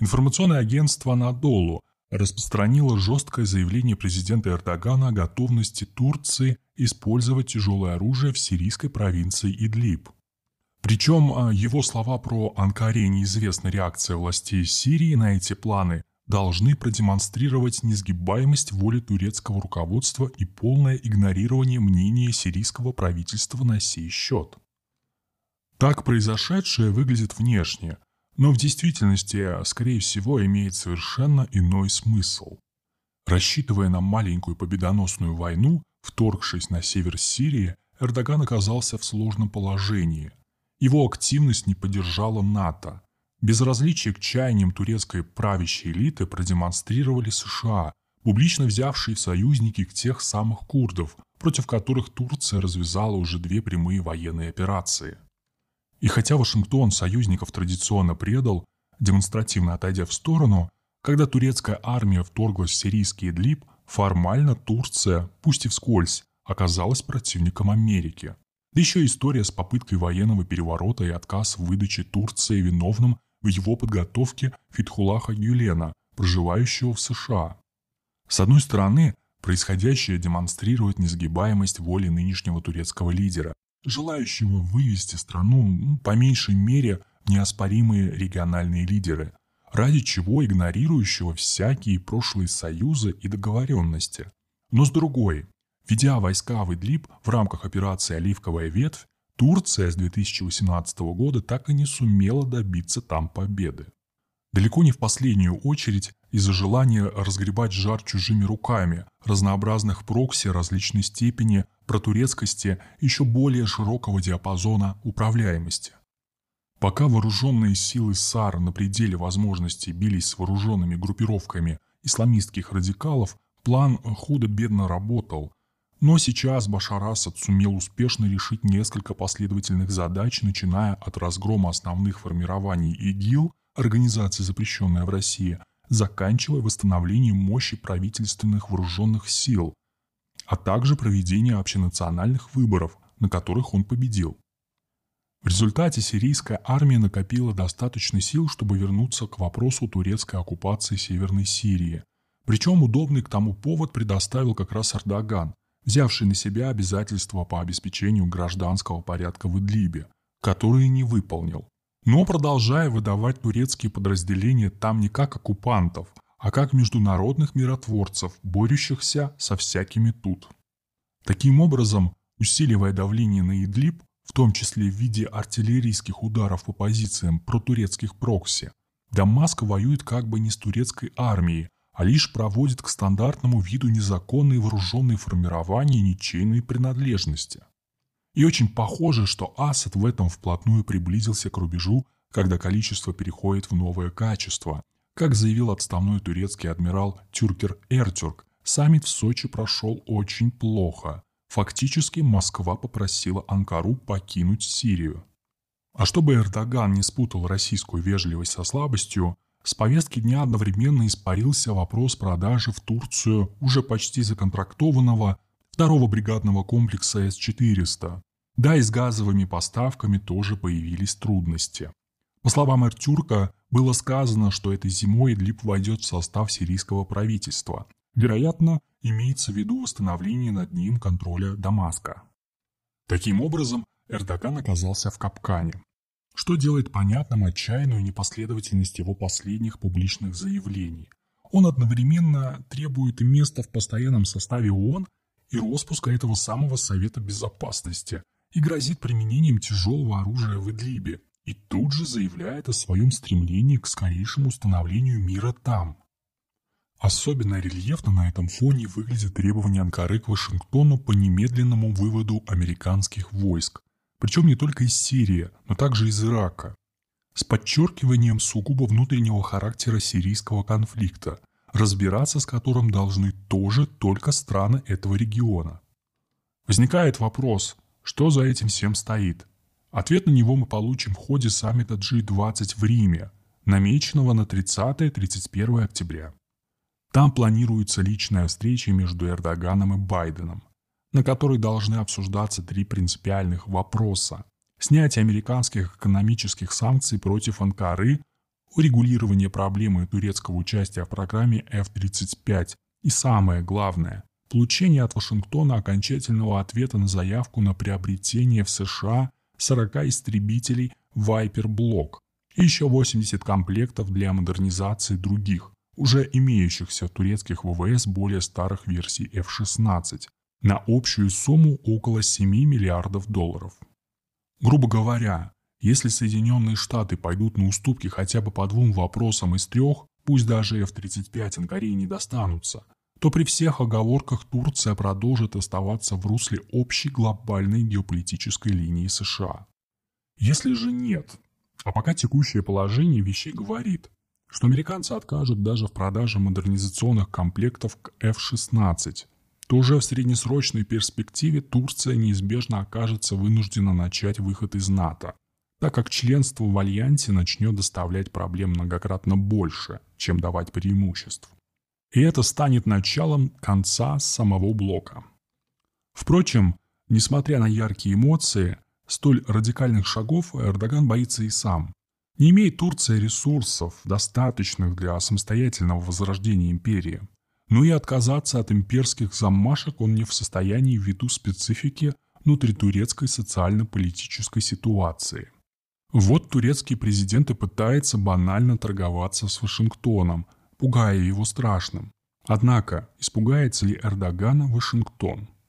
информационное агентство «Надолу» распространило жесткое заявление президента Эрдогана о готовности Турции использовать тяжелое оружие в сирийской провинции Идлиб. Причем а, его слова про Анкаре неизвестна реакция властей Сирии на эти планы должны продемонстрировать несгибаемость воли турецкого руководства и полное игнорирование мнения сирийского правительства на сей счет. Так произошедшее выглядит внешне, но в действительности, скорее всего, имеет совершенно иной смысл. Рассчитывая на маленькую победоносную войну, вторгшись на север Сирии, Эрдоган оказался в сложном положении. Его активность не поддержала НАТО, Безразличие к чаяниям турецкой правящей элиты продемонстрировали США, публично взявшие союзники к тех самых курдов, против которых Турция развязала уже две прямые военные операции. И хотя Вашингтон союзников традиционно предал, демонстративно отойдя в сторону, когда турецкая армия вторглась в сирийский Идлиб, формально Турция, пусть и вскользь, оказалась противником Америки. Да еще история с попыткой военного переворота и отказ в выдаче Турции виновным в его подготовке Фитхулаха Гюлена, проживающего в США. С одной стороны, происходящее демонстрирует несгибаемость воли нынешнего турецкого лидера, желающего вывести страну, ну, по меньшей мере, неоспоримые региональные лидеры, ради чего игнорирующего всякие прошлые союзы и договоренности. Но с другой, ведя войска в Идлиб в рамках операции «Оливковая ветвь», Турция с 2018 года так и не сумела добиться там победы. Далеко не в последнюю очередь из-за желания разгребать жар чужими руками, разнообразных прокси различной степени, протурецкости еще более широкого диапазона управляемости. Пока вооруженные силы САР на пределе возможностей бились с вооруженными группировками исламистских радикалов, план худо-бедно работал, но сейчас Башар Асад сумел успешно решить несколько последовательных задач, начиная от разгрома основных формирований ИГИЛ, организации, запрещенная в России, заканчивая восстановлением мощи правительственных вооруженных сил, а также проведение общенациональных выборов, на которых он победил. В результате сирийская армия накопила достаточно сил, чтобы вернуться к вопросу турецкой оккупации Северной Сирии. Причем удобный к тому повод предоставил как раз Эрдоган, взявший на себя обязательства по обеспечению гражданского порядка в Идлибе, которые не выполнил. Но продолжая выдавать турецкие подразделения там не как оккупантов, а как международных миротворцев, борющихся со всякими тут. Таким образом, усиливая давление на Идлиб, в том числе в виде артиллерийских ударов по позициям протурецких прокси, Дамаск воюет как бы не с турецкой армией, а лишь проводит к стандартному виду незаконные вооруженные формирования ничейной принадлежности. И очень похоже, что Асад в этом вплотную приблизился к рубежу, когда количество переходит в новое качество. Как заявил отставной турецкий адмирал Тюркер Эртюрк, саммит в Сочи прошел очень плохо. Фактически Москва попросила Анкару покинуть Сирию. А чтобы Эрдоган не спутал российскую вежливость со слабостью, с повестки дня одновременно испарился вопрос продажи в Турцию уже почти законтрактованного второго бригадного комплекса С-400. Да и с газовыми поставками тоже появились трудности. По словам Эртюрка, было сказано, что этой зимой Идлиб войдет в состав сирийского правительства. Вероятно, имеется в виду восстановление над ним контроля Дамаска. Таким образом, Эрдоган оказался в капкане что делает понятным отчаянную непоследовательность его последних публичных заявлений. Он одновременно требует места в постоянном составе ООН и распуска этого самого Совета Безопасности и грозит применением тяжелого оружия в Идлибе, и тут же заявляет о своем стремлении к скорейшему установлению мира там. Особенно рельефно на этом фоне выглядит требование Анкары к Вашингтону по немедленному выводу американских войск, причем не только из Сирии, но также из Ирака, с подчеркиванием сугубо внутреннего характера сирийского конфликта, разбираться с которым должны тоже только страны этого региона. Возникает вопрос, что за этим всем стоит? Ответ на него мы получим в ходе саммита G20 в Риме, намеченного на 30-31 октября. Там планируется личная встреча между Эрдоганом и Байденом на которой должны обсуждаться три принципиальных вопроса. Снятие американских экономических санкций против Анкары, урегулирование проблемы турецкого участия в программе F-35 и самое главное – получение от Вашингтона окончательного ответа на заявку на приобретение в США 40 истребителей Viper Block и еще 80 комплектов для модернизации других, уже имеющихся турецких ВВС более старых версий F-16, на общую сумму около 7 миллиардов долларов. Грубо говоря, если Соединенные Штаты пойдут на уступки хотя бы по двум вопросам из трех, пусть даже F-35 Анкаре не достанутся, то при всех оговорках Турция продолжит оставаться в русле общей глобальной геополитической линии США. Если же нет, а пока текущее положение вещей говорит, что американцы откажут даже в продаже модернизационных комплектов к F-16, то уже в среднесрочной перспективе Турция неизбежно окажется вынуждена начать выход из НАТО, так как членство в Альянсе начнет доставлять проблем многократно больше, чем давать преимуществ. И это станет началом конца самого блока. Впрочем, несмотря на яркие эмоции, столь радикальных шагов Эрдоган боится и сам. Не имеет Турция ресурсов, достаточных для самостоятельного возрождения империи – но и отказаться от имперских замашек он не в состоянии ввиду специфики внутритурецкой социально-политической ситуации. Вот турецкий президент и пытается банально торговаться с Вашингтоном, пугая его страшным. Однако, испугается ли Эрдогана Вашингтон?